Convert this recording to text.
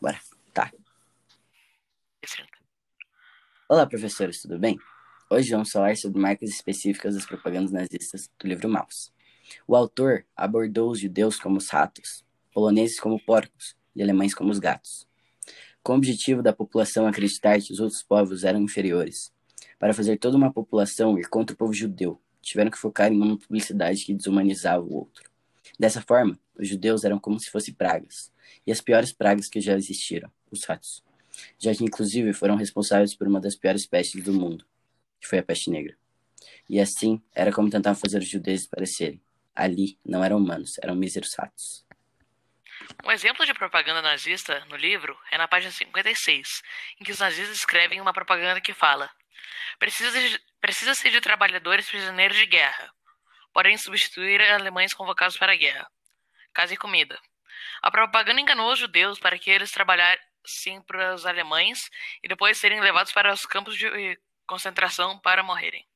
Bora. Tá. Olá, professores, tudo bem? Hoje vamos falar sobre marcas específicas das propagandas nazistas do livro Maus. O autor abordou os judeus como os ratos, poloneses como porcos e alemães como os gatos. Com o objetivo da população acreditar que os outros povos eram inferiores, para fazer toda uma população ir contra o povo judeu, tiveram que focar em uma publicidade que desumanizava o outro. Dessa forma, os judeus eram como se fossem pragas, e as piores pragas que já existiram, os ratos, já que inclusive foram responsáveis por uma das piores pestes do mundo, que foi a peste negra. E assim, era como tentavam fazer os judeus parecerem. Ali não eram humanos, eram míseros ratos. Um exemplo de propaganda nazista no livro é na página 56, em que os nazistas escrevem uma propaganda que fala: Precisa-se de, precisa de trabalhadores prisioneiros de guerra, porém substituir alemães convocados para a guerra. Casa e comida. A propaganda enganou os judeus para que eles trabalhassem para os alemães e depois serem levados para os campos de concentração para morrerem.